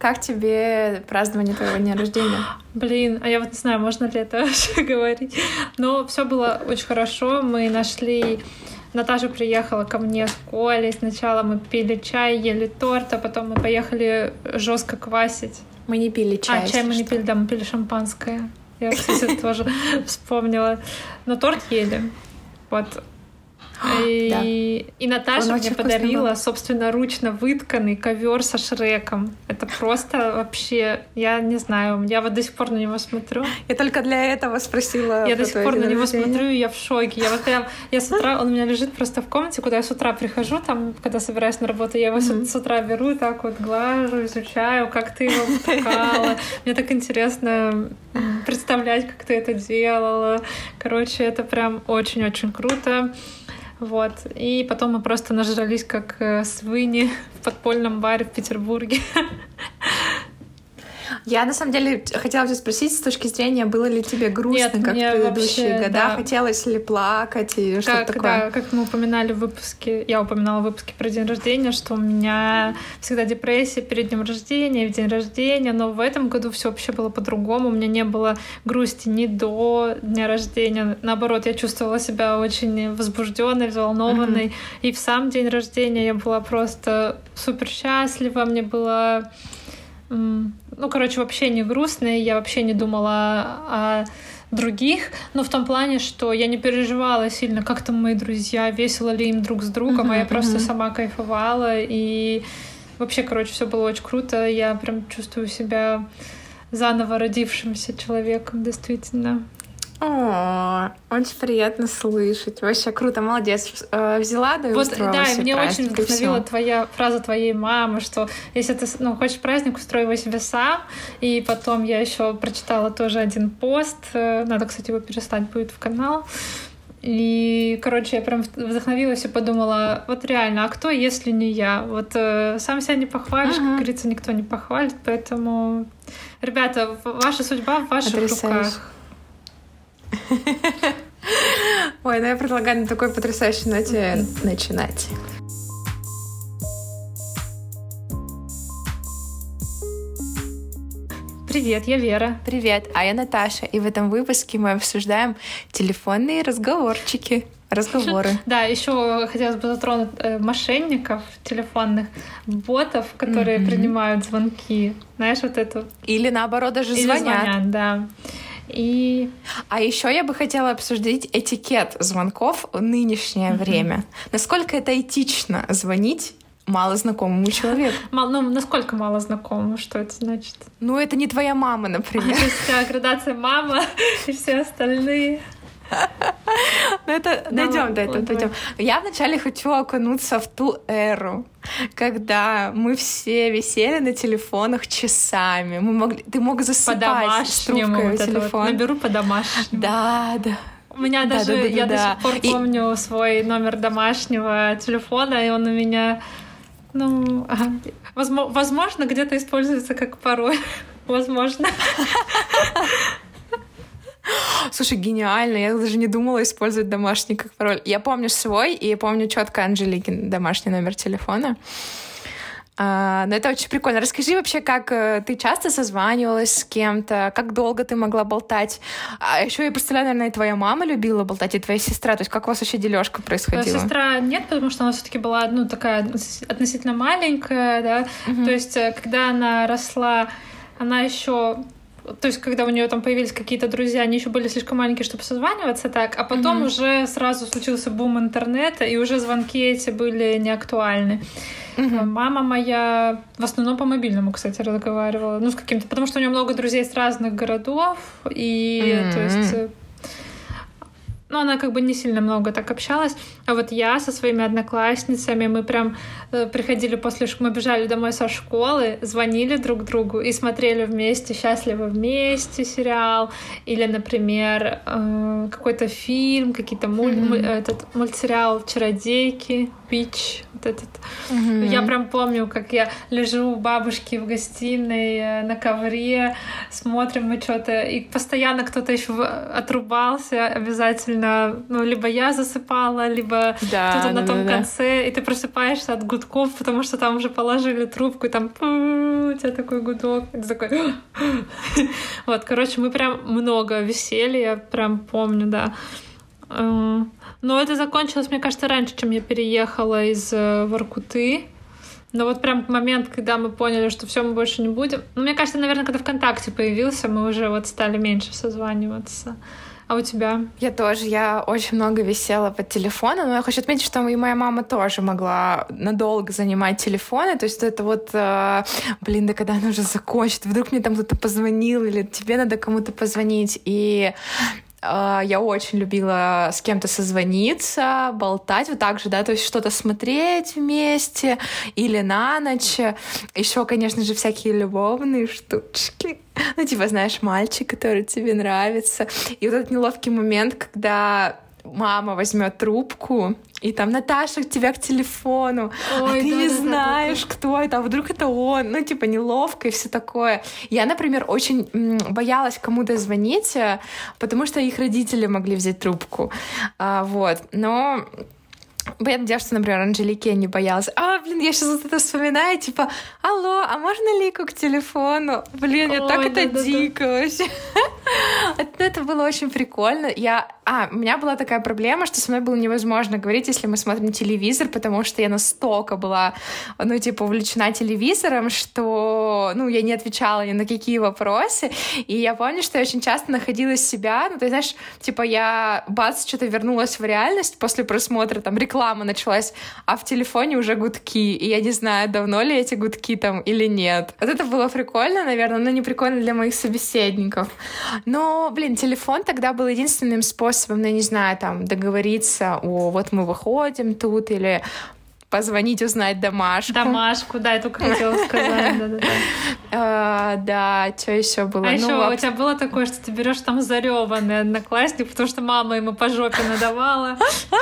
Как тебе празднование твоего дня рождения? Блин, а я вот не знаю, можно ли это вообще говорить. Но все было очень хорошо. Мы нашли Наташа приехала ко мне с Колей. Сначала мы пили чай, ели торт, а потом мы поехали жестко квасить. Мы не пили чай. А, чай мы не пили, да, мы пили шампанское. Я, кстати, тоже вспомнила. Но торт ели. Вот. И, да. и Наташа мне подарила собственноручно вытканный ковер со Шреком. Это просто вообще, я не знаю, я вот до сих пор на него смотрю. Я только для этого спросила. Я до сих пор на него смотрю, и я в шоке. Я вот я, я с утра, он у меня лежит просто в комнате, куда я с утра прихожу, там, когда собираюсь на работу, я его mm-hmm. с утра беру, так вот глажу, изучаю, как ты его выткала. Мне так интересно представлять, как ты это делала. Короче, это прям очень-очень круто. Вот. И потом мы просто нажрались как э, свыни в подпольном баре в Петербурге. Я на самом деле хотела тебя спросить с точки зрения, было ли тебе грустно, Нет, как в предыдущие вообще, года, да. хотелось ли плакать и что-то такое? Да, как мы упоминали в выпуске, я упоминала в выпуске про день рождения, что у меня всегда депрессия перед днем рождения, в день рождения, но в этом году все вообще было по-другому, у меня не было грусти ни до дня рождения, наоборот, я чувствовала себя очень возбужденной, взволнованной, mm-hmm. и в сам день рождения я была просто супер счастлива, мне было ну, короче, вообще не грустная, я вообще не думала о других, но в том плане, что я не переживала сильно, как там мои друзья, весело ли им друг с другом, uh-huh, а я просто сама кайфовала, и вообще, короче, все было очень круто, я прям чувствую себя заново родившимся человеком, действительно. О, очень приятно слышать. Вообще круто, молодец. Э, взяла, да и вот, Да, и мне очень вдохновила твоя фраза твоей мамы, что если ты ну, хочешь праздник, устрой его себе сам. И потом я еще прочитала тоже один пост. Э, надо, кстати, его перестать будет в канал. И, короче, я прям вдохновилась и подумала, вот реально, а кто, если не я? Вот э, сам себя не похвалишь, ага. как говорится, никто не похвалит, поэтому, ребята, ваша судьба в ваших Потрясающе. руках. Ой, ну я предлагаю на такой потрясающей ноте начинать. Привет, я Вера. Привет, а я Наташа. И в этом выпуске мы обсуждаем телефонные разговорчики разговоры. Да, еще хотелось бы затронуть э, мошенников телефонных, ботов, которые принимают звонки. Знаешь, вот эту. Или наоборот даже звонят. звонят, да. И... А еще я бы хотела обсудить этикет звонков в нынешнее mm-hmm. время. Насколько это этично звонить мало знакомому человеку. Мало, ну, насколько мало знакомому, что это значит? Ну, это не твоя мама, например. То есть градация мама и все остальные. Ну, это дойдем до этого, дойдем. Я вначале хочу окунуться в ту эру, когда мы все висели на телефонах часами. Мы могли, ты мог засыпать с трубкой вот телефон. Вот. Наберу по-домашнему. Да, да. У меня да, даже, да, да, я да. до сих пор и... помню свой номер домашнего телефона, и он у меня, ну, возможно, где-то используется как пароль. Возможно. Слушай, гениально. Я даже не думала использовать домашний как пароль. Я помню свой, и я помню четко Анжеликин домашний номер телефона. А, но это очень прикольно. Расскажи вообще, как э, ты часто созванивалась с кем-то, как долго ты могла болтать. А еще я представляю, наверное, и твоя мама любила болтать, и твоя сестра. То есть как у вас вообще дележка происходила? Сестра нет, потому что она все-таки была ну, такая относительно маленькая, да. Угу. То есть, э, когда она росла, она еще то есть, когда у нее там появились какие-то друзья, они еще были слишком маленькие, чтобы созваниваться так, а потом mm-hmm. уже сразу случился бум интернета, и уже звонки эти были не актуальны. Mm-hmm. Мама моя в основном по мобильному, кстати, разговаривала. Ну, с каким-то, потому что у нее много друзей с разных городов, и mm-hmm. то есть э, ну, она как бы не сильно много так общалась. А вот я со своими одноклассницами, мы прям э, приходили после школы, мы бежали домой со школы, звонили друг другу и смотрели вместе «Счастливы вместе» сериал, или, например, э, какой-то фильм, какие-то муль... mm-hmm. этот мультсериал «Чародейки», «Пич», вот этот. Mm-hmm. Я прям помню, как я лежу у бабушки в гостиной э, на ковре, смотрим мы что-то, и постоянно кто-то еще отрубался обязательно. Ну, либо я засыпала, либо да, кто-то да, на том да, конце, и ты просыпаешься от гудков, потому что там уже положили трубку, и там у тебя такой гудок. Ты такой... Вот, короче, мы прям много висели, я прям помню, да. Э, но это закончилось, мне кажется, раньше, чем я переехала из э, Воркуты. Но вот прям момент, когда мы поняли, что все, мы больше не будем. Ну, мне кажется, наверное, когда ВКонтакте появился, мы уже вот стали меньше созваниваться. А у тебя? Я тоже. Я очень много висела под телефоном, но я хочу отметить, что и моя мама тоже могла надолго занимать телефоны. То есть это вот, э, блин, да когда она уже закончит, вдруг мне там кто-то позвонил или тебе надо кому-то позвонить. И я очень любила с кем-то созвониться, болтать вот так же, да, то есть что-то смотреть вместе или на ночь. Еще, конечно же, всякие любовные штучки. Ну, типа, знаешь, мальчик, который тебе нравится. И вот этот неловкий момент, когда мама возьмет трубку, и там Наташа тебя к телефону, а Ой, а ты да, не да, знаешь, да, кто это, а вдруг это он, ну, типа, неловко и все такое. Я, например, очень боялась кому-то звонить, э, потому что их родители могли взять трубку, а, вот, но я надеюсь, что, например, Анжелике не боялась. А, блин, я сейчас вот это вспоминаю, типа, алло, а можно Лику к телефону? Блин, я так это дико вообще. Это было очень прикольно. Я а, у меня была такая проблема, что со мной было невозможно говорить, если мы смотрим телевизор, потому что я настолько была, ну, типа, увлечена телевизором, что, ну, я не отвечала ни на какие вопросы. И я помню, что я очень часто находила себя, ну, ты знаешь, типа, я, бац, что-то вернулась в реальность после просмотра, там, реклама началась, а в телефоне уже гудки. И я не знаю, давно ли эти гудки там или нет. Вот это было прикольно, наверное, но не прикольно для моих собеседников. Но, блин, телефон тогда был единственным способом ну, я не знаю, там, договориться, о, вот мы выходим тут, или позвонить, узнать домашку. Домашку, да, я только хотела сказать, да-да-да. А, да, что еще было? А ну, еще у тебя было такое, что ты берешь там зареванный одноклассник, потому что мама ему по жопе надавала.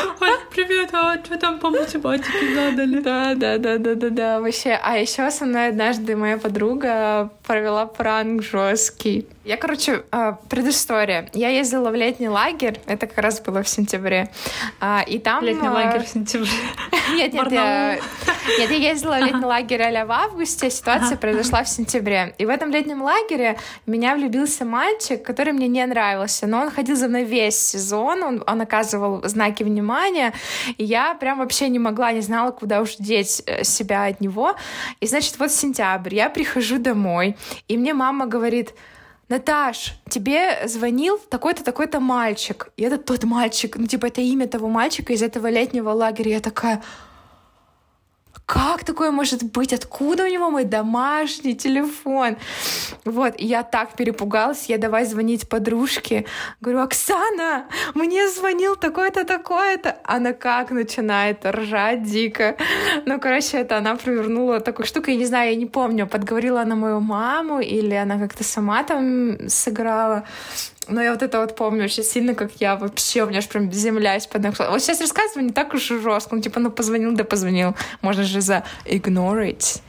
Привет, а что там по математике надо ли? Да, да, да, да, да, да, вообще. А еще со мной однажды моя подруга провела пранк жесткий. Я, короче, а, предыстория. Я ездила в летний лагерь, это как раз было в сентябре, а, и там... Летний лагерь в сентябре. Нет, нет, я... нет, я ездила в летний лагерь а в августе, ситуация произошла в сентябре. И в этом летнем лагере меня влюбился мальчик, который мне не нравился, но он ходил за мной весь сезон, он, он оказывал знаки внимания, и я прям вообще не могла, не знала, куда уж деть э, себя от него. И, значит, вот сентябрь, я прихожу домой, и мне мама говорит, Наташ, тебе звонил такой-то, такой-то мальчик. И это тот мальчик, ну, типа, это имя того мальчика из этого летнего лагеря. Я такая, как такое может быть? Откуда у него мой домашний телефон? Вот, и я так перепугалась, я давай звонить подружке. Говорю, Оксана, мне звонил такой-то, такой-то. Она как начинает ржать дико. Ну, короче, это она провернула такую штуку, я не знаю, я не помню, подговорила она мою маму или она как-то сама там сыграла. Но я вот это вот помню очень сильно, как я вообще, у меня аж прям земля из-под ног. Вот сейчас рассказываю не так уж и жестко. Ну, типа, ну, позвонил, да позвонил. Можно же за ignorить.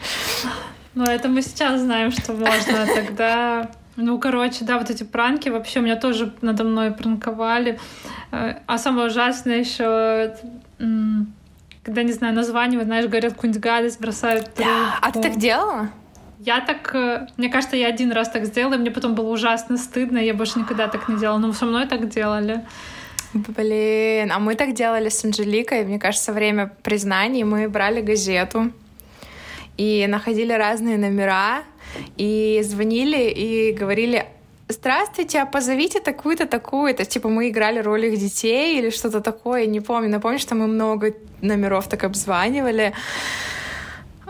Ну, это мы сейчас знаем, что можно. Тогда ну, короче, да, вот эти пранки вообще у меня тоже надо мной пранковали. Э, а самое ужасное еще, когда, не знаю, названивают, знаешь, говорят какую-нибудь гадость, бросают трубку. А ты так делала? Я так, э, мне кажется, я один раз так сделала, и мне потом было ужасно стыдно, я больше никогда так не делала. Но со мной так делали. Блин, а мы так делали с Анжеликой. Мне кажется, время признаний мы брали газету и находили разные номера, и звонили, и говорили, здравствуйте, а позовите такую-то, такую-то. Типа мы играли роль их детей или что-то такое, не помню. Напомню, что мы много номеров так обзванивали.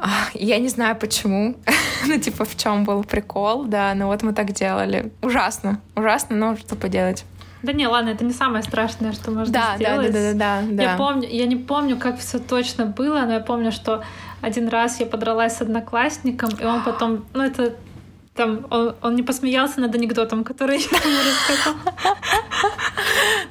Я не знаю почему. ну, типа, в чем был прикол, да, но вот мы так делали. Ужасно, ужасно, но что поделать. Да не, ладно, это не самое страшное, что можно да, сделать. Да, да, да, да, Я помню, я не помню, как все точно было, но я помню, что один раз я подралась с одноклассником, и он потом, ну это там он, он не посмеялся над анекдотом, который я ему рассказала.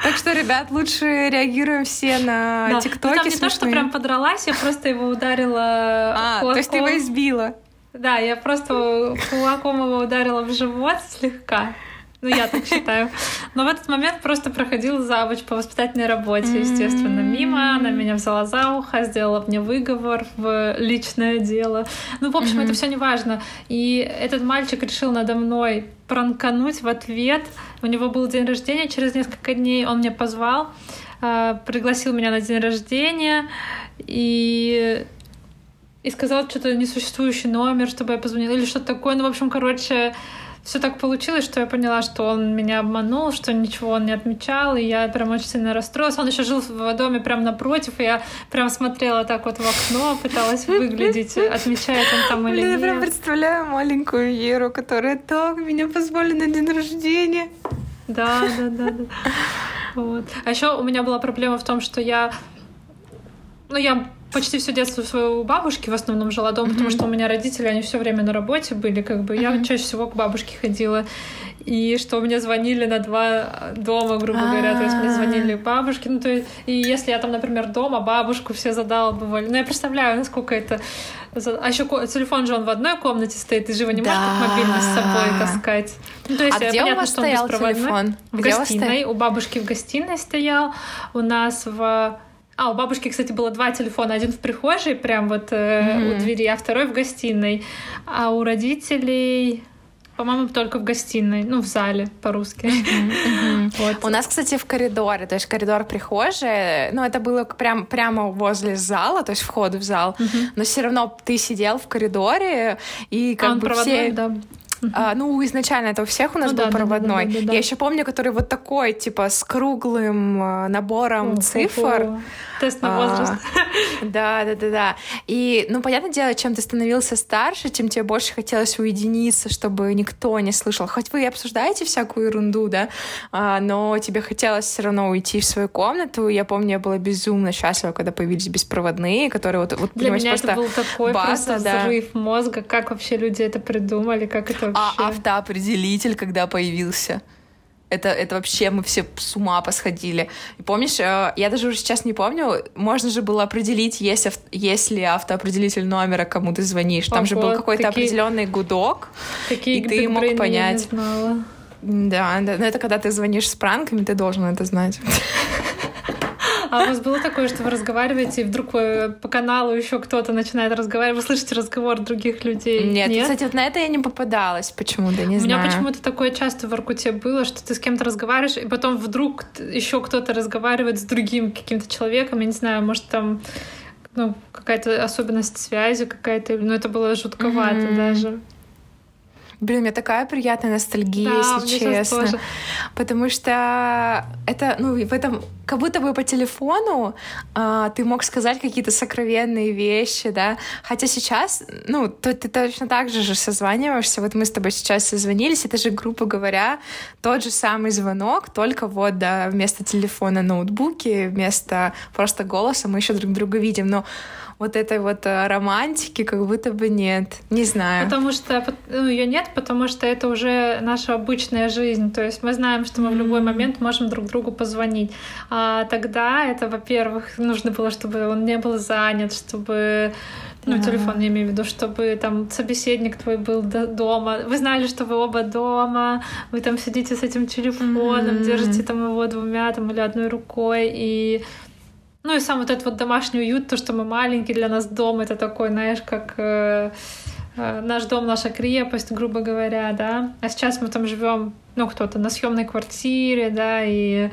Так что, ребят, лучше реагируем все на да. ТикТоке. Ну, там не то, что прям подралась, я просто его ударила А, то есть ты его избила? Да, я просто кулаком его ударила в живот слегка. Ну, я так считаю. Но в этот момент просто проходил завуч по воспитательной работе, естественно, мимо. Она меня взяла за ухо, сделала мне выговор в личное дело. Ну, в общем, это все не важно. И этот мальчик решил надо мной пранкануть в ответ. У него был день рождения через несколько дней. Он меня позвал, а, пригласил меня на день рождения и и сказал что-то несуществующий номер, чтобы я позвонила, или что-то такое. Ну, в общем, короче, все так получилось, что я поняла, что он меня обманул, что ничего он не отмечал, и я прям очень сильно расстроилась. Он еще жил в доме прямо напротив, и я прям смотрела так вот в окно, пыталась выглядеть, отмечает он там или нет. Я прям представляю маленькую Еру, которая так меня позвали на день рождения. Да, да, да, да. Вот. А еще у меня была проблема в том, что я ну, я почти все детство свое у бабушки в основном жила дома, mm-hmm. потому что у меня родители, они все время на работе были, как бы. Mm-hmm. Я чаще всего к бабушке ходила. И что мне звонили на два дома, грубо говоря. То есть мне звонили бабушки. Ну, то есть, и если я там, например, дома, бабушку все задалбывали. Ну, я представляю, насколько это... А еще телефон же он в одной комнате стоит, ты же его не можешь да. как мобильный с собой таскать. Ну, то есть, а где понятно, у вас что стоял телефон? В где гостиной. У бабушки в гостиной стоял. У нас в а, у бабушки, кстати, было два телефона. Один в прихожей, прям вот э, mm-hmm. у двери, а второй в гостиной. А у родителей по-моему, только в гостиной, ну, в зале по-русски. Mm-hmm. Вот. У нас, кстати, в коридоре, то есть коридор прихожей, ну, это было прям, прямо возле зала, то есть вход в зал, mm-hmm. но все равно ты сидел в коридоре, и как а бы все... Да. Uh-huh. А, ну, изначально это у всех у нас ну, был да, проводной. Да, да, да, да. Я еще помню, который вот такой, типа, с круглым а, набором цифр. Тест на возраст. А, да, да, да, да. И, ну, понятное дело, чем ты становился старше, тем тебе больше хотелось уединиться, чтобы никто не слышал. Хоть вы и обсуждаете всякую ерунду, да, а, но тебе хотелось все равно уйти в свою комнату. Я помню, я была безумно счастлива, когда появились беспроводные, которые вот, вот Для меня это был такой база, просто да. взрыв мозга. Как вообще люди это придумали, как это вообще... А автоопределитель когда появился? Это, это вообще мы все с ума посходили. И помнишь, э, я даже уже сейчас не помню, можно же было определить, если, если автоопределитель номера, кому ты звонишь. Там Ого, же был какой-то такие... определенный гудок, такие и ты мог понять. Да, да, но это когда ты звонишь с пранками, ты должен это знать. А у вас было такое, что вы разговариваете, и вдруг вы по каналу еще кто-то начинает разговаривать, вы слышите разговор других людей? Нет, Нет? кстати, вот на это я не попадалась почему-то, не у знаю. У меня почему-то такое часто в Аркуте было, что ты с кем-то разговариваешь, и потом вдруг еще кто-то разговаривает с другим каким-то человеком, я не знаю, может там ну, какая-то особенность связи какая-то, ну это было жутковато mm-hmm. даже. Блин, у меня такая приятная ностальгия, да, если честно. Тоже. Потому что это, ну, в этом как будто бы по телефону а, ты мог сказать какие-то сокровенные вещи, да. Хотя сейчас, ну, то, ты точно так же же созваниваешься. Вот мы с тобой сейчас созвонились, это же, грубо говоря, тот же самый звонок, только вот, да, вместо телефона ноутбуки, вместо просто голоса мы еще друг друга видим. Но вот этой вот э, романтики как будто бы нет. Не знаю. Потому что ну, ее нет, потому что это уже наша обычная жизнь. То есть мы знаем, что мы в любой момент можем друг другу позвонить. А тогда это, во-первых, нужно было, чтобы он не был занят, чтобы ну, да. телефон, я имею в виду, чтобы там собеседник твой был дома. Вы знали, что вы оба дома, вы там сидите с этим телефоном, mm-hmm. держите там его двумя там, или одной рукой, и ну и сам вот этот вот домашний уют, то, что мы маленькие, для нас дом, это такой, знаешь, как э, э, наш дом, наша крепость, грубо говоря, да. А сейчас мы там живем, ну, кто-то на съемной квартире, да, и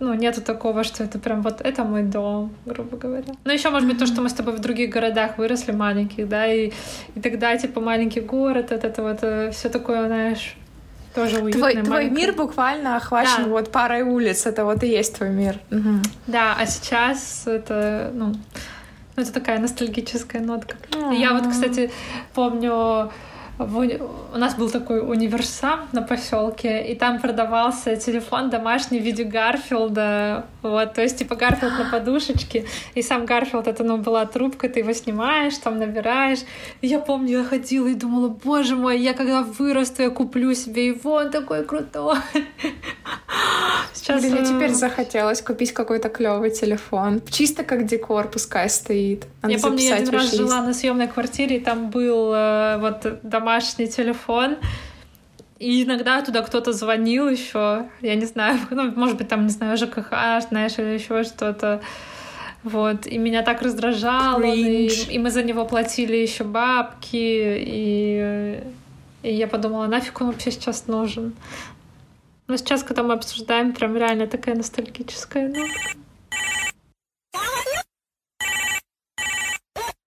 ну, нету такого, что это прям вот это мой дом, грубо говоря. Ну, еще, может быть, то, что мы с тобой в других городах выросли маленьких, да, и, и тогда, типа, маленький город, вот это вот э, все такое, знаешь, тоже уютная, твой, твой мир буквально охвачен да. вот парой улиц. Это вот и есть твой мир. Угу. Да, а сейчас это, ну, ну, это такая ностальгическая нотка. А-а-а. Я вот, кстати, помню у нас был такой универсам на поселке, и там продавался телефон домашний в виде Гарфилда. Вот, то есть, типа, Гарфилд на подушечке, и сам Гарфилд, это, ну, была трубка, ты его снимаешь, там набираешь. И я помню, я ходила и думала, боже мой, я когда вырасту, я куплю себе его, он такой крутой. Сейчас... Блин, мне теперь захотелось купить какой-то клевый телефон. Чисто как декор, пускай стоит. Надо я помню, я один раз жила на съемной квартире, и там был э, вот домашний телефон. И иногда туда кто-то звонил еще, я не знаю, ну, может быть, там, не знаю, ЖКХ, знаешь, или еще что-то. Вот, и меня так раздражало, и, и мы за него платили еще бабки, и, и я подумала, нафиг он вообще сейчас нужен. Но сейчас, когда мы обсуждаем, прям реально такая ностальгическая нотка.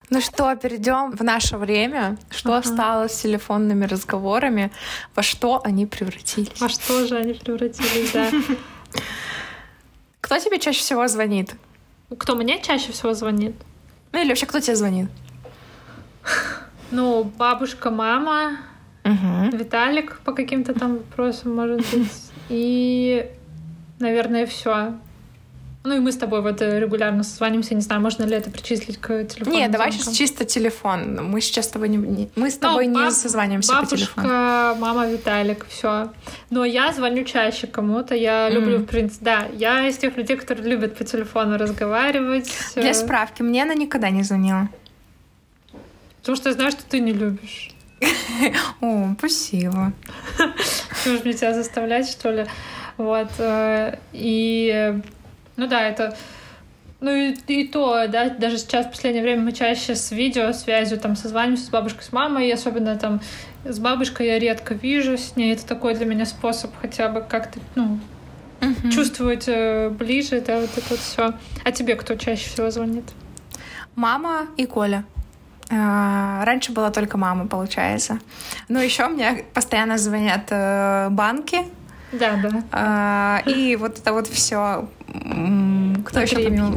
Ну что, перейдем в наше время. Что ага. стало с телефонными разговорами? Во что они превратились? Во что же они превратились, да. Кто тебе чаще всего звонит? Кто мне чаще всего звонит? Ну или вообще кто тебе звонит? Ну, бабушка, мама, угу. Виталик по каким-то там вопросам, может быть. И, наверное, все. Ну и мы с тобой вот э, регулярно созванимся, не знаю, можно ли это причислить к телефону. Нет, давай сейчас чисто телефон. Мы сейчас с тобой не, не мы с ну, тобой ну, не баб, созваниваемся бабушка, по телефону. мама, Виталик, все. Но я звоню чаще кому-то. Я mm. люблю, в принципе, да, я из тех людей, которые любят по телефону разговаривать. Для справки, мне она никогда не звонила. Потому что я знаю, что ты не любишь. О, спасибо. Можешь мне тебя заставлять, что ли? Вот. Э, и ну да, это... Ну и, и то, да, даже сейчас в последнее время мы чаще с видеосвязью там созваниваемся с бабушкой, с мамой, и особенно там с бабушкой я редко вижу с ней. Это такой для меня способ хотя бы как-то, ну, uh-huh. чувствовать э, ближе, да, вот это вот все. А тебе кто чаще всего звонит? Мама и Коля. А, раньше была только мама, получается. Но еще мне постоянно звонят э, банки, да, да. А, и вот это вот все. Кто еще помимо?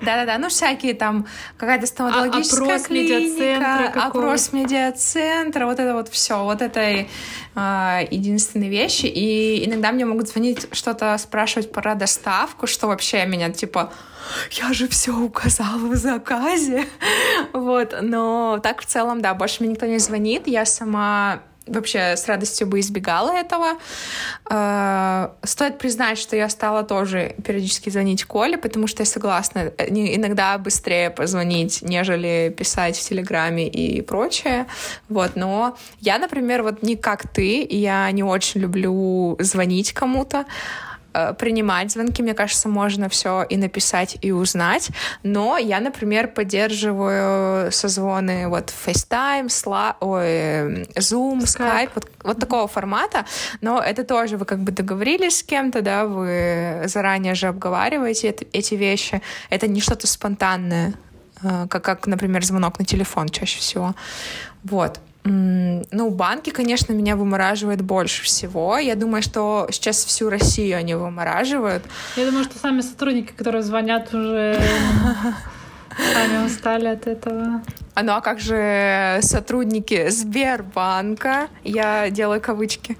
Да-да-да, ну всякие там какая-то стоматологическая опрос клиника, опрос медиацентра, вот это вот все, вот это а, единственные вещи. И иногда мне могут звонить что-то спрашивать про доставку, что вообще меня типа я же все указала в заказе. вот, но так в целом, да, больше мне никто не звонит. Я сама вообще с радостью бы избегала этого. А, стоит признать, что я стала тоже периодически звонить Коле, потому что я согласна, э, иногда быстрее позвонить, нежели писать в Телеграме и прочее. Вот, но я, например, вот не как ты, я не очень люблю звонить кому-то, Э, принимать звонки, мне кажется, можно все и написать, и узнать. Но я, например, поддерживаю созвоны вот FaceTime, Sla... Ой, Zoom, Skype, вот, вот такого формата. Но это тоже вы как бы договорились с кем-то, да, вы заранее же обговариваете это, эти вещи. Это не что-то спонтанное, э, как, как, например, звонок на телефон чаще всего. Вот. Ну, банки, конечно, меня вымораживают больше всего. Я думаю, что сейчас всю Россию они вымораживают. Я думаю, что сами сотрудники, которые звонят, уже сами устали от этого. А ну а как же сотрудники Сбербанка? Я делаю кавычки.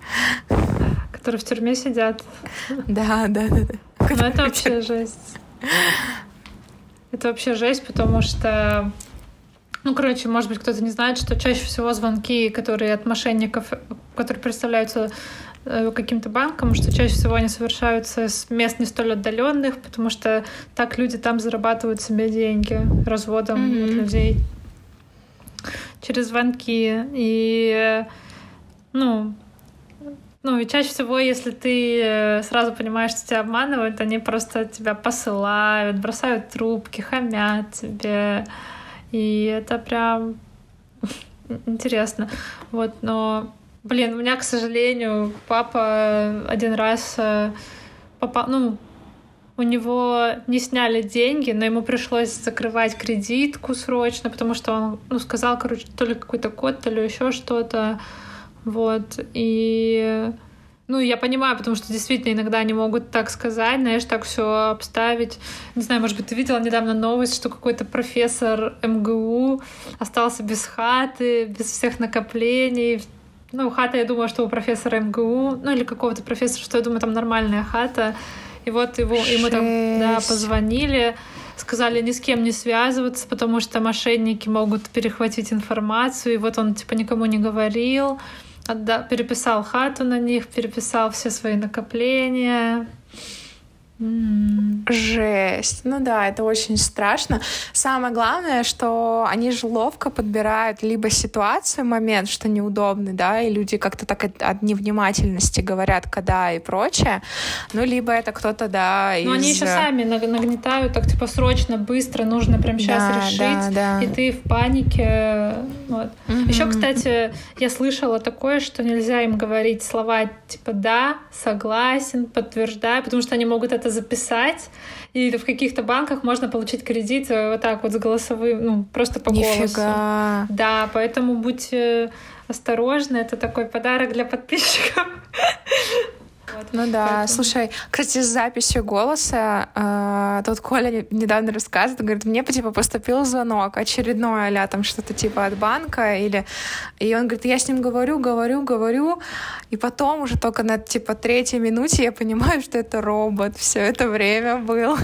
Которые в тюрьме сидят. Да, да, да. да. Ну это вообще жесть. Это вообще жесть, потому что ну, короче, может быть, кто-то не знает, что чаще всего звонки, которые от мошенников, которые представляются э, каким-то банком, что чаще всего они совершаются с мест не столь отдаленных, потому что так люди там зарабатывают себе деньги разводом mm-hmm. людей через звонки. И, ну, ну и чаще всего, если ты э, сразу понимаешь, что тебя обманывают, они просто тебя посылают, бросают трубки, хамят тебе. И это прям интересно. Вот, но, блин, у меня, к сожалению, папа один раз э, попал, ну, у него не сняли деньги, но ему пришлось закрывать кредитку срочно, потому что он ну, сказал, короче, то ли какой-то код, то ли еще что-то. Вот. И ну, я понимаю, потому что действительно иногда они могут так сказать, знаешь, так все обставить. Не знаю, может быть, ты видела недавно новость, что какой-то профессор МГУ остался без хаты, без всех накоплений. Ну, хата, я думаю, что у профессора МГУ, ну или какого-то профессора, что я думаю, там нормальная хата. И вот его, ему там да, позвонили, сказали ни с кем не связываться, потому что мошенники могут перехватить информацию. И вот он типа никому не говорил отда... переписал хату на них, переписал все свои накопления. Жесть. Ну да, это очень страшно. Самое главное, что они же ловко подбирают либо ситуацию, момент, что неудобный, да, и люди как-то так от, невнимательности говорят, когда и прочее, ну, либо это кто-то, да, из... Но они еще сами нагнетают, так, типа, срочно, быстро, нужно прямо сейчас да, решить, да, да. и ты в панике, вот. Угу. Еще, кстати, я слышала такое, что нельзя им говорить слова типа «да», «согласен», «подтверждаю», потому что они могут это записать, и в каких-то банках можно получить кредит э, вот так вот с голосовым, ну, просто по Нифига. голосу. Да, поэтому будьте осторожны, это такой подарок для подписчиков. Вот, ну да, поэтому... слушай, кстати, с записью голоса э, тут Коля недавно рассказывает, говорит, мне типа поступил звонок очередной, а там что-то типа от банка или... И он говорит, я с ним говорю, говорю, говорю, и потом уже только на типа третьей минуте я понимаю, что это робот все это время был.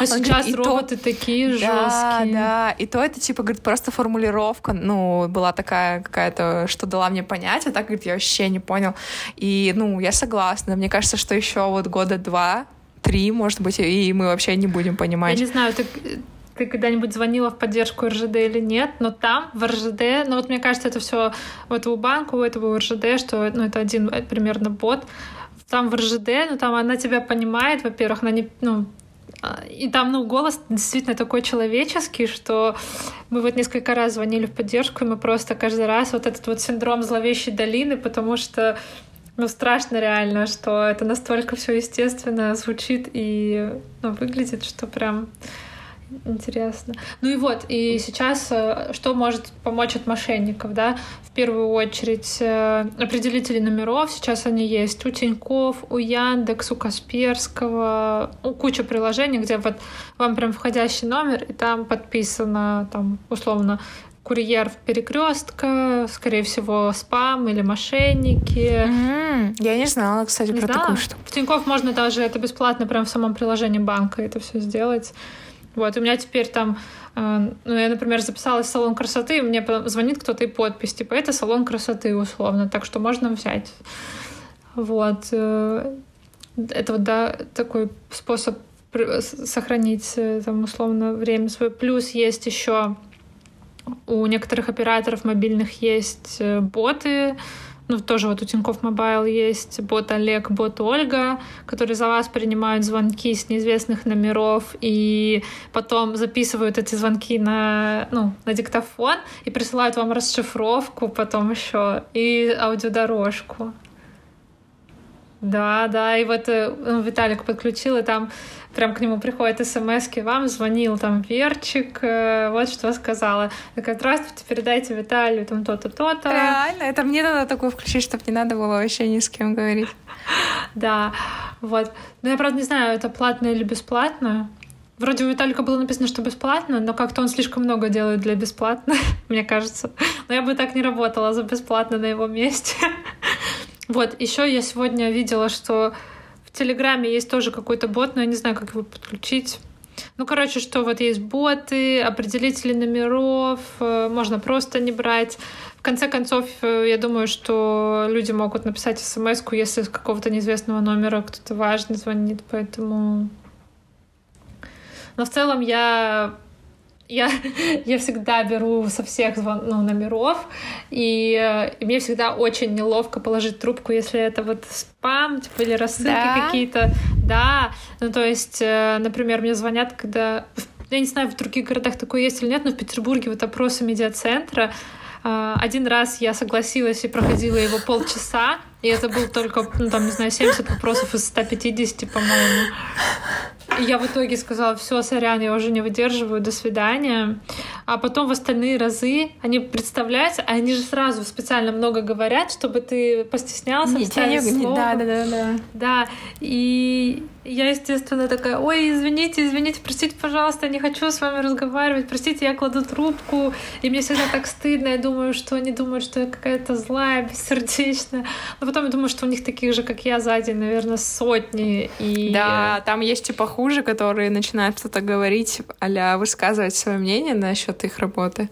А сейчас говорит, роботы то... такие да, жесткие. Да, и то это типа, говорит, просто формулировка, ну, была такая какая-то, что дала мне понять, а так, говорит, я вообще не понял. И, ну, я согласна, мне кажется, что еще вот года два, три, может быть, и мы вообще не будем понимать. Я не знаю, ты, ты когда-нибудь звонила в поддержку РЖД или нет, но там, в РЖД, ну вот мне кажется, это все у этого банка, у этого РЖД, что ну, это один э, примерно бот, там в РЖД, ну там она тебя понимает, во-первых, она не, ну, а, и там, ну, голос действительно такой человеческий, что мы вот несколько раз звонили в поддержку, и мы просто каждый раз вот этот вот синдром зловещей долины, потому что ну, страшно реально, что это настолько все естественно звучит и ну, выглядит, что прям интересно. Ну и вот, и сейчас э, что может помочь от мошенников, да? В первую очередь э, определители номеров, сейчас они есть у Тиньков, у Яндекс, у Касперского, у куча приложений, где вот вам прям входящий номер, и там подписано, там, условно, курьер в перекрестка, скорее всего, спам или мошенники. Mm-hmm. Я не знала, кстати, не про знала? такую штуку. В Тинькофф можно даже это бесплатно прямо в самом приложении банка это все сделать. Вот, у меня теперь там, э, ну, я, например, записалась в салон красоты, и мне звонит кто-то и подпись, типа, это салон красоты, условно, так что можно взять. Вот. Э, это вот, да, такой способ сохранить, э, там, условно, время свое. Плюс есть еще у некоторых операторов мобильных есть э, боты, ну, тоже вот у Тинькофф Мобайл есть бот Олег, бот Ольга, которые за вас принимают звонки с неизвестных номеров и потом записывают эти звонки на, ну, на диктофон и присылают вам расшифровку потом еще и аудиодорожку. Да, да, и вот э, ну, Виталик подключил, и там прям к нему приходит смс вам звонил там Верчик, э, вот что сказала. Такая, здравствуйте, передайте Виталию там то-то, то-то. Реально, это мне надо такое включить, чтобы не надо было вообще ни с кем говорить. Да, вот. Но я, правда, не знаю, это платно или бесплатно. Вроде у Виталика было написано, что бесплатно, но как-то он слишком много делает для бесплатно, мне кажется. Но я бы так не работала за бесплатно на его месте. Вот, еще я сегодня видела, что в Телеграме есть тоже какой-то бот, но я не знаю, как его подключить. Ну, короче, что вот есть боты, определители номеров, э, можно просто не брать. В конце концов, э, я думаю, что люди могут написать смс если с какого-то неизвестного номера кто-то важный звонит, поэтому... Но в целом я я, я всегда беру со всех звон, ну, номеров, и, и мне всегда очень неловко положить трубку, если это вот спам, типа, или рассылки да? какие-то. Да, ну, то есть, э, например, мне звонят, когда... Я не знаю, в других городах такое есть или нет, но в Петербурге вот опросы медиацентра, э, один раз я согласилась и проходила его полчаса, и это был только, ну, там, не знаю, 70 вопросов из 150, по-моему. И я в итоге сказала, все, сорян, я уже не выдерживаю, до свидания. А потом в остальные разы они представляются, а они же сразу специально много говорят, чтобы ты постеснялся, не, не, слово. Да, да, да, да. Да, и я, естественно, такая, ой, извините, извините, простите, пожалуйста, я не хочу с вами разговаривать, простите, я кладу трубку, и мне всегда так стыдно, я думаю, что они думают, что я какая-то злая, бессердечная, но потом я думаю, что у них таких же, как я, сзади, наверное, сотни, и... Да, там есть и похуже, которые начинают что-то говорить, а высказывать свое мнение насчет их работы.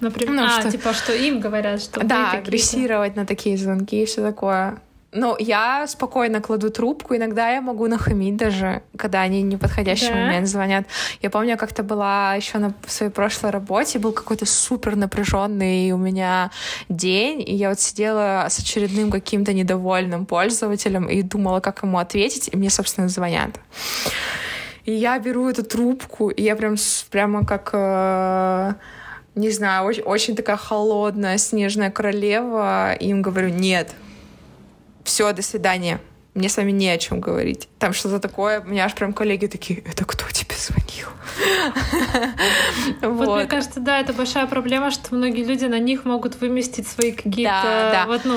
Например, ну, а, что... типа, что им говорят, что Да, агрессировать на такие звонки и все такое. Ну, я спокойно кладу трубку. Иногда я могу нахамить даже, когда они не подходящий да? момент звонят. Я помню, как-то была еще на своей прошлой работе, был какой-то супер напряженный у меня день, и я вот сидела с очередным каким-то недовольным пользователем и думала, как ему ответить, и мне, собственно, звонят. И я беру эту трубку, и я прям прямо как э, не знаю, очень, очень такая холодная снежная королева, и им говорю, нет, все, до свидания. Мне с вами не о чем говорить. Там что-то такое. У меня аж прям коллеги такие, это кто тебе звонил? Вот, мне кажется, да, это большая проблема, что многие люди на них могут выместить свои какие-то... Вот, ну,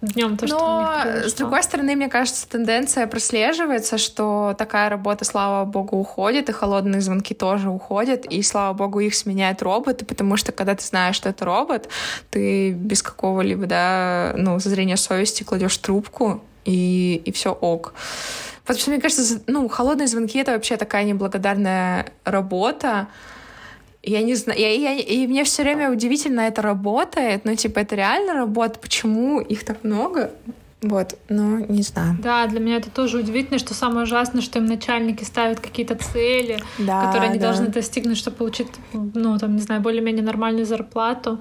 днем то, что Но, с другой стороны, мне кажется, тенденция прослеживается, что такая работа, слава богу, уходит, и холодные звонки тоже уходят, и, слава богу, их сменяют роботы, потому что, когда ты знаешь, что это робот, ты без какого-либо, да, ну, зрения совести кладешь трубку, и, и все ок. Потому что, мне кажется, ну, холодные звонки — это вообще такая неблагодарная работа, я не знаю, я, я, и мне все время удивительно это работает, ну, типа, это реально работа, почему их так много? Вот, но не знаю. Да, для меня это тоже удивительно, что самое ужасное, что им начальники ставят какие-то цели, да, которые они да. должны достигнуть, чтобы получить, ну, там, не знаю, более-менее нормальную зарплату.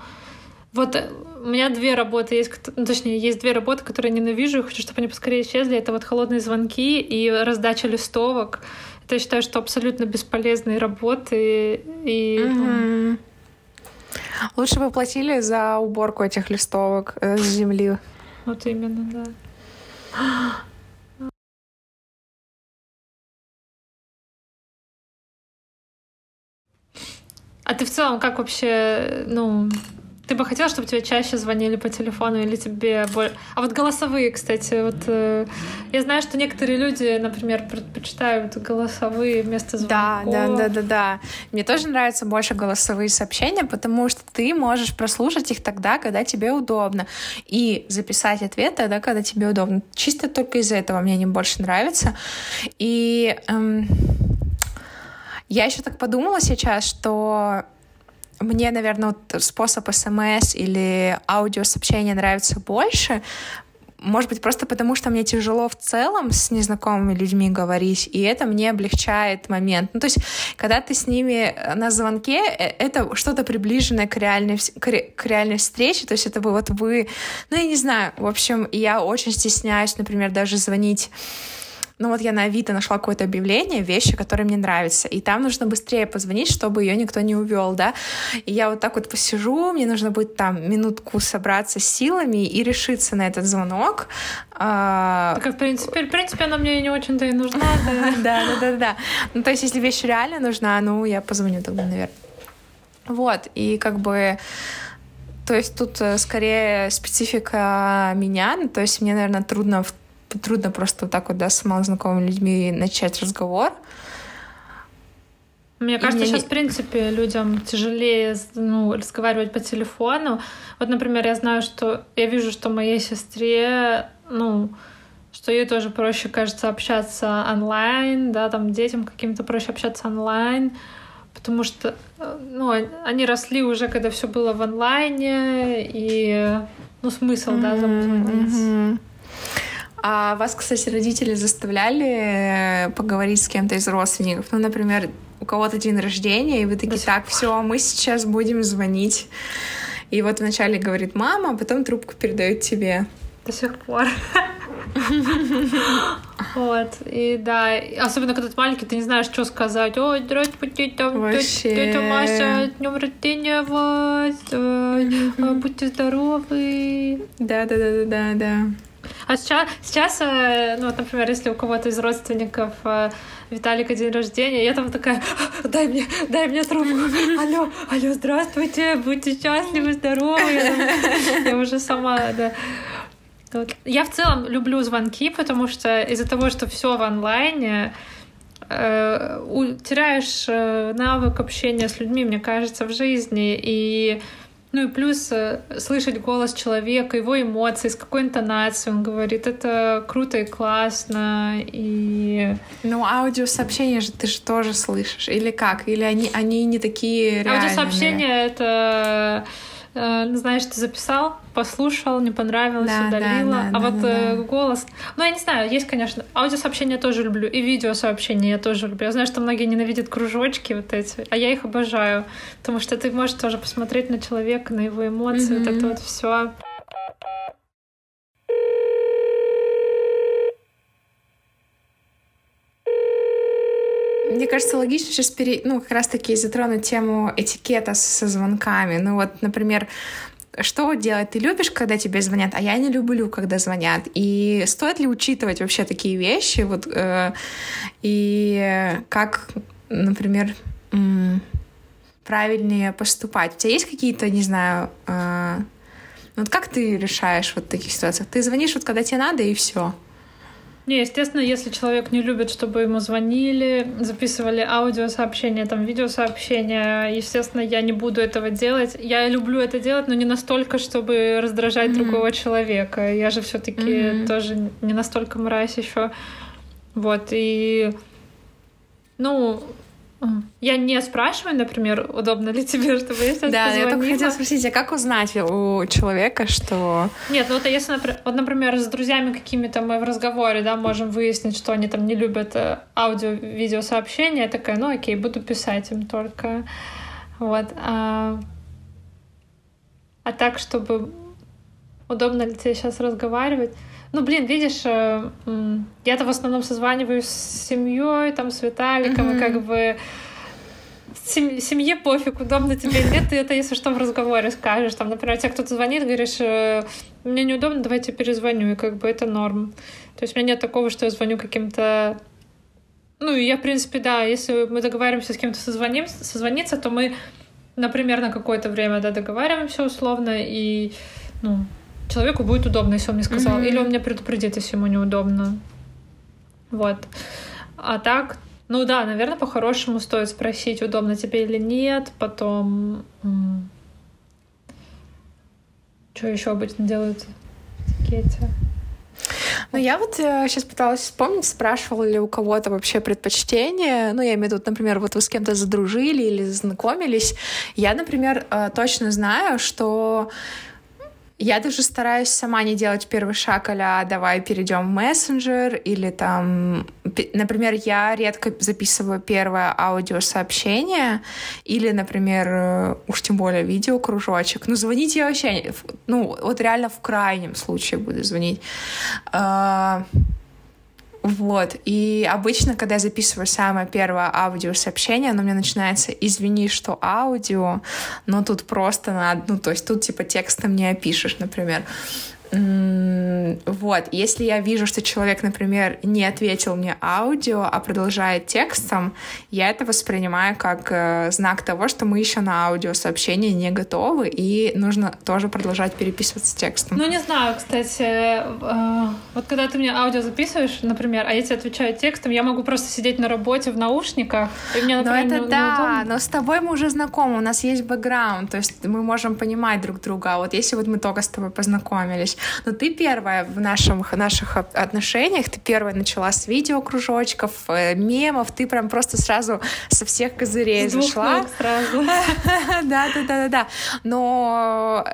Вот э, у меня две работы есть, ну, точнее, есть две работы, которые я ненавижу, и хочу, чтобы они поскорее исчезли. Это вот холодные звонки и раздача листовок. Я считаю, что абсолютно бесполезные работы. И, угу. Лучше бы платили за уборку этих листовок э, с земли. Вот именно, да. А ты в целом как вообще, ну, ты бы хотела, чтобы тебе чаще звонили по телефону или тебе более... А вот голосовые, кстати, вот э, я знаю, что некоторые люди, например, предпочитают голосовые вместо звонков. Да, да, да, да, да. Мне тоже нравятся больше голосовые сообщения, потому что ты можешь прослушать их тогда, когда тебе удобно, и записать ответ тогда, когда тебе удобно. Чисто только из-за этого мне они больше нравятся. И эм, я еще так подумала сейчас, что мне, наверное, вот способ смс или аудиосообщения нравится больше, может быть, просто потому, что мне тяжело в целом с незнакомыми людьми говорить, и это мне облегчает момент. Ну, то есть, когда ты с ними на звонке, э, это что-то приближенное к реальной, к реальной встрече, то есть это вы, вот вы, ну, я не знаю, в общем, я очень стесняюсь, например, даже звонить ну вот я на Авито нашла какое-то объявление, вещи, которые мне нравятся, и там нужно быстрее позвонить, чтобы ее никто не увел, да. И я вот так вот посижу, мне нужно будет там минутку собраться с силами и решиться на этот звонок. А, так, в принципе, в принципе, она мне не очень-то и нужна. Да, да, да, да. Ну, то есть, если вещь реально нужна, ну, я позвоню тогда, наверное. Вот, и как бы... То есть тут э, скорее специфика меня, ну, то есть мне, наверное, трудно в трудно просто вот так вот, да, с малознакомыми людьми начать разговор. Мне и кажется, сейчас, не... в принципе, людям тяжелее ну, разговаривать по телефону. Вот, например, я знаю, что я вижу, что моей сестре, ну, что ей тоже проще, кажется, общаться онлайн, да, там детям каким-то проще общаться онлайн, потому что, ну, они росли уже, когда все было в онлайне, и, ну, смысл, mm-hmm, да. Mm-hmm. А вас, кстати, родители заставляли э, поговорить с кем-то из родственников? Ну, например, у кого-то день рождения, и вы такие, так, все, мы сейчас будем звонить. И вот вначале говорит мама, а потом трубку передают тебе. До сих пор. Вот, и да, особенно когда ты маленький, ты не знаешь, что сказать. Ой, здравствуйте, там, тетя Маша, днем рождения вас, э, будьте здоровы. Да, да, да, да, да, да. А сейчас, сейчас э, ну вот, например, если у кого-то из родственников э, Виталика день рождения, я там такая, дай мне, дай мне трубку. Алло, алло, здравствуйте, будьте счастливы, здоровы. Я уже сама, да. Вот. Я в целом люблю звонки, потому что из-за того, что все в онлайне, э, теряешь навык общения с людьми, мне кажется, в жизни. И ну и плюс э, слышать голос человека, его эмоции, с какой интонацией он говорит, это круто и классно. И... Ну, аудиосообщения же ты же тоже слышишь. Или как? Или они, они не такие реальные? Аудиосообщения — это э, знаешь, ты записал, послушал, не понравилось, да, удалила. Да, да, а да, вот да, э, да. голос... Ну, я не знаю, есть, конечно... Аудиосообщения я тоже люблю, и видеосообщения я тоже люблю. Я знаю, что многие ненавидят кружочки вот эти, а я их обожаю, потому что ты можешь тоже посмотреть на человека, на его эмоции, mm-hmm. вот это вот все. Мне кажется, логично сейчас пере... ну, как раз-таки затронуть тему этикета со звонками. Ну вот, например, что делать? Ты любишь, когда тебе звонят, а я не люблю, когда звонят. И стоит ли учитывать вообще такие вещи? Вот, э, и как, например, правильнее поступать? У тебя есть какие-то, не знаю, э, вот как ты решаешь вот таких ситуациях? Ты звонишь вот когда тебе надо, и все. Не, естественно, если человек не любит, чтобы ему звонили, записывали аудиосообщения, там, видеосообщения, естественно, я не буду этого делать. Я люблю это делать, но не настолько, чтобы раздражать mm-hmm. другого человека. Я же все таки mm-hmm. тоже не настолько мразь еще. Вот, и... Ну, я не спрашиваю, например, удобно ли тебе, чтобы я сейчас Да, позвонила. я только хотела спросить, а как узнать у человека, что... Нет, ну вот если, вот, например, с друзьями какими-то мы в разговоре, да, можем выяснить, что они там не любят э, аудио-видеосообщения, я такая, ну окей, буду писать им только. Вот. А, а так, чтобы удобно ли тебе сейчас разговаривать, ну, блин, видишь, э, я-то в основном созваниваюсь с семьей, там, с Виталиком, mm-hmm. и как бы семье пофиг, удобно тебе или нет, ты это, если что, в разговоре скажешь. Там, например, тебе кто-то звонит, говоришь, «Э, мне неудобно, давайте перезвоню, и как бы это норм. То есть у меня нет такого, что я звоню каким-то... Ну, я, в принципе, да, если мы договариваемся с кем-то созвоним, созвониться, то мы, например, на какое-то время, да, договариваемся условно, и, ну, человеку будет удобно, если он мне сказал. Mm-hmm. Или он меня предупредит, если ему неудобно. Вот. А так, ну да, наверное, по-хорошему стоит спросить, удобно тебе или нет. Потом... Что еще обычно делают в этикете? Ну, я вот э, сейчас пыталась вспомнить, спрашивала ли у кого-то вообще предпочтение. Ну, я имею в виду, например, вот вы с кем-то задружили или знакомились. Я, например, э, точно знаю, что я даже стараюсь сама не делать первый шаг, а давай перейдем в мессенджер, или там, например, я редко записываю первое аудиосообщение, или, например, э, уж тем более видеокружочек. Ну, звонить я вообще, ну, вот реально в крайнем случае буду звонить. Вот. И обычно, когда я записываю самое первое аудиосообщение, оно у меня начинается «Извини, что аудио», но тут просто надо... Ну, то есть тут типа текстом не опишешь, например. Вот, если я вижу, что человек, например, не ответил мне аудио, а продолжает текстом, я это воспринимаю как э, знак того, что мы еще на аудиосообщение не готовы, и нужно тоже продолжать переписываться текстом. Ну, не знаю, кстати, э, вот когда ты мне аудио записываешь, например, а я тебе отвечаю текстом, я могу просто сидеть на работе в наушниках, и мне, например, Но это не, да, но с тобой мы уже знакомы, у нас есть бэкграунд, то есть мы можем понимать друг друга, а вот если вот мы только с тобой познакомились, но ты первая в наших, наших отношениях, ты первая начала с видеокружочков, э, мемов, ты прям просто сразу со всех козырей с зашла. сразу. Да, да, да, да, да. Но,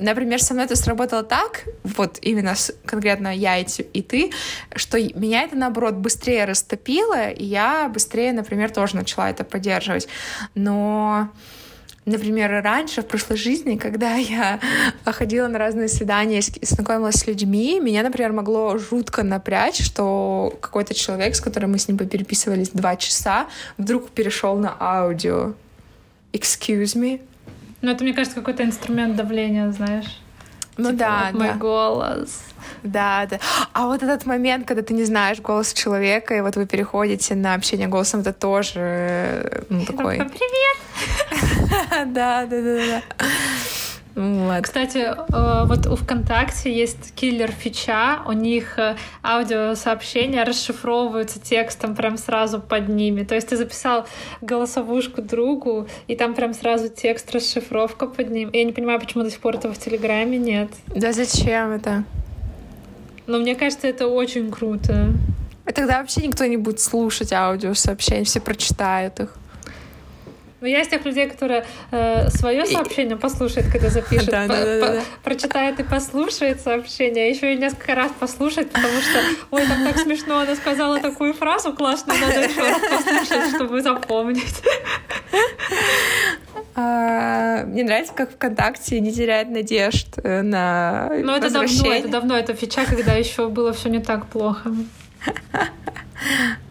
например, со мной это сработало так, вот именно конкретно я и ты, что меня это, наоборот, быстрее растопило, и я быстрее, например, тоже начала это поддерживать. Но Например, раньше, в прошлой жизни, когда я ходила на разные свидания и знакомилась с людьми, меня, например, могло жутко напрячь, что какой-то человек, с которым мы с ним переписывались два часа, вдруг перешел на аудио. Excuse me. Ну, это, мне кажется, какой-то инструмент давления, знаешь. Ну типа, да, вот да. Мой голос. Да, да. А вот этот момент, когда ты не знаешь голос человека, и вот вы переходите на общение голосом, это тоже ну, такой... Привет! Да, да, да, да. Вот. Кстати, э, вот у ВКонтакте есть киллер фича, у них э, аудиосообщения расшифровываются текстом прям сразу под ними. То есть ты записал голосовушку другу, и там прям сразу текст, расшифровка под ним. Я не понимаю, почему до сих пор этого в Телеграме нет. Да зачем это? Но мне кажется, это очень круто. И тогда вообще никто не будет слушать аудиосообщения, все прочитают их. Но я из тех людей, которые э, свое сообщение послушает, когда запишет, да, да, да, да. прочитает и послушает сообщение, а еще и несколько раз послушать, потому что, ой, там так смешно, она сказала такую фразу классную, надо еще раз послушать, чтобы запомнить. А, мне нравится, как ВКонтакте не теряет надежд э, на Ну, это давно, это давно, это фича, когда еще было все не так плохо.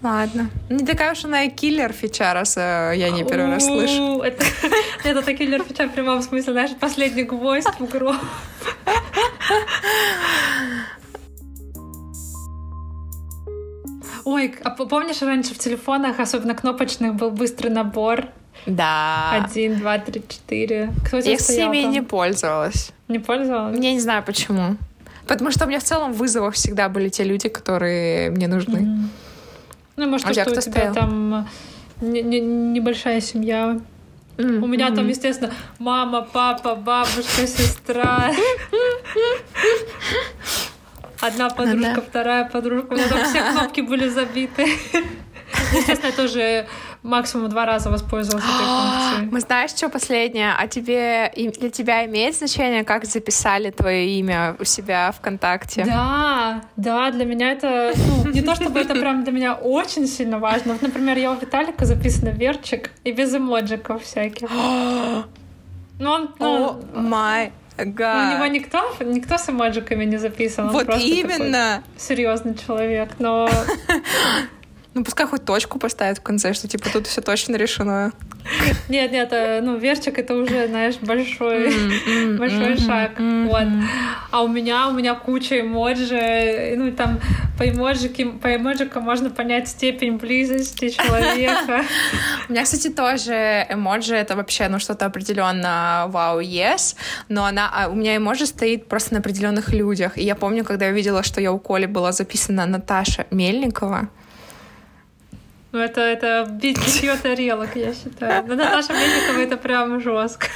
Ладно. Не такая уж она и киллер фича, раз э, я не первый раз слышу. Это, это киллер фича в прямом смысле, знаешь, последний гвоздь в гроб. Ой, а помнишь, раньше в телефонах, особенно кнопочных, был быстрый набор? Да. Один, два, три, четыре. Кто Я с ними не пользовалась. Не пользовалась? Я не знаю почему. Потому что у меня в целом в вызовах всегда были те люди, которые мне нужны. Mm-hmm. Ну, может, а что у тебя стоял? там э, небольшая семья. Mm-hmm. У меня там, естественно, мама, папа, бабушка, сестра. Одна подружка, вторая подружка. У меня там все кнопки были забиты. Естественно, я тоже максимум два раза воспользовалась этой функцией. Мы знаешь, что последнее? А тебе для тебя имеет значение, как записали твое имя у себя ВКонтакте? Да, да, для меня это ну, не то чтобы это прям для меня очень сильно важно. Вот, например, я у Виталика записана Верчик и без эмоджиков всяких. Ну, он, ну, oh my God. У него никто, никто с эмоджиками не записан. Вот именно. серьезный человек, но Ну, пускай хоть точку поставят в конце, что типа тут все точно решено. Нет, нет, э, ну, верчик это уже, знаешь, большой, большой шаг. Вот. А у меня, у меня куча эмоджи, ну, там по эмоджикам, по эмоджикам можно понять степень близости человека. У меня, кстати, тоже эмоджи это вообще, ну, что-то определенно вау, yes, но она, а у меня эмоджи стоит просто на определенных людях. И я помню, когда я видела, что я у Коли была записана Наташа Мельникова, ну, это, это битье тарелок, я считаю. Но Наташа Мельникова это прям жестко.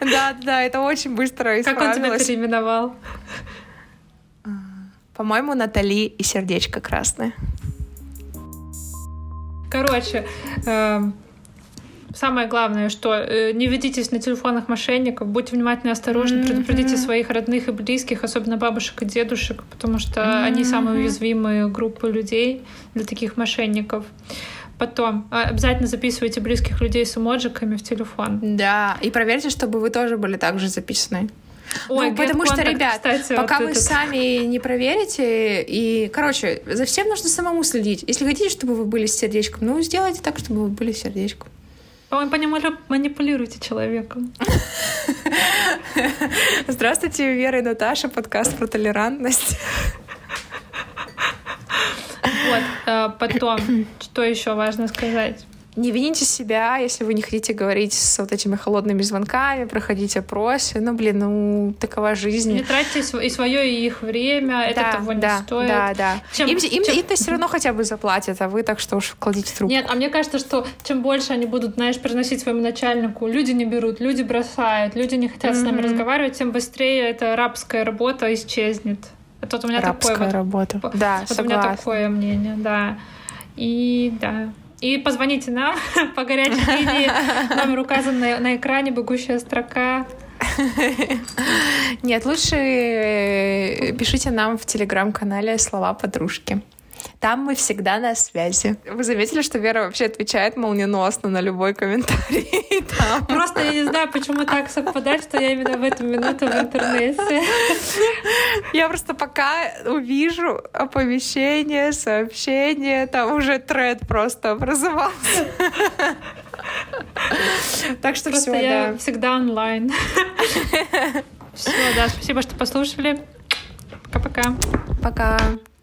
Да, да, это очень быстро Как он тебя переименовал? По-моему, Натали и сердечко красное. Короче, эм, Самое главное, что э, не ведитесь на телефонах мошенников, будьте внимательны и осторожны, mm-hmm. предупредите своих родных и близких, особенно бабушек и дедушек, потому что mm-hmm. они самые уязвимые группы людей для таких мошенников. Потом а, обязательно записывайте близких людей с эмоджиками в телефон. Да, и проверьте, чтобы вы тоже были также записаны. Ой, ну, потому что, ребят, кстати, пока вот вы этот... сами не проверите, и, короче, за всем нужно самому следить. Если хотите, чтобы вы были с сердечком, ну, сделайте так, чтобы вы были с сердечком. Вы манипулируете человеком. Здравствуйте, Вера и Наташа, подкаст про толерантность. Вот, а потом, что еще важно сказать? Не вините себя, если вы не хотите говорить с вот этими холодными звонками, проходить опросы. Ну, блин, ну, такова жизнь. Не тратьте и свое, и их время, это да, того да, не стоит. Да, да. Чем, им, им, чем... им-то все равно хотя бы заплатят, а вы так что уж кладите трубку. Нет, а мне кажется, что чем больше они будут, знаешь, приносить своему начальнику, люди не берут, люди бросают, люди не хотят mm-hmm. с нами разговаривать, тем быстрее эта рабская работа исчезнет. Это вот у меня Рабская такое работа. Вот, да, вот согласна. у меня такое мнение, да. И да. И позвоните нам по горячей линии. Номер указан на, на экране, бегущая строка. Нет, лучше э, пишите нам в телеграм-канале слова подружки. Там мы всегда на связи. Вы заметили, что Вера вообще отвечает молниеносно на любой комментарий? Там. Просто я не знаю, почему так совпадает, что я именно в эту минуту в интернете. Я просто пока увижу оповещение, сообщение, там уже тред просто образовался. Так что все, я да. всегда онлайн. Все, да, спасибо, что послушали. Пока-пока. Пока. -пока. Пока.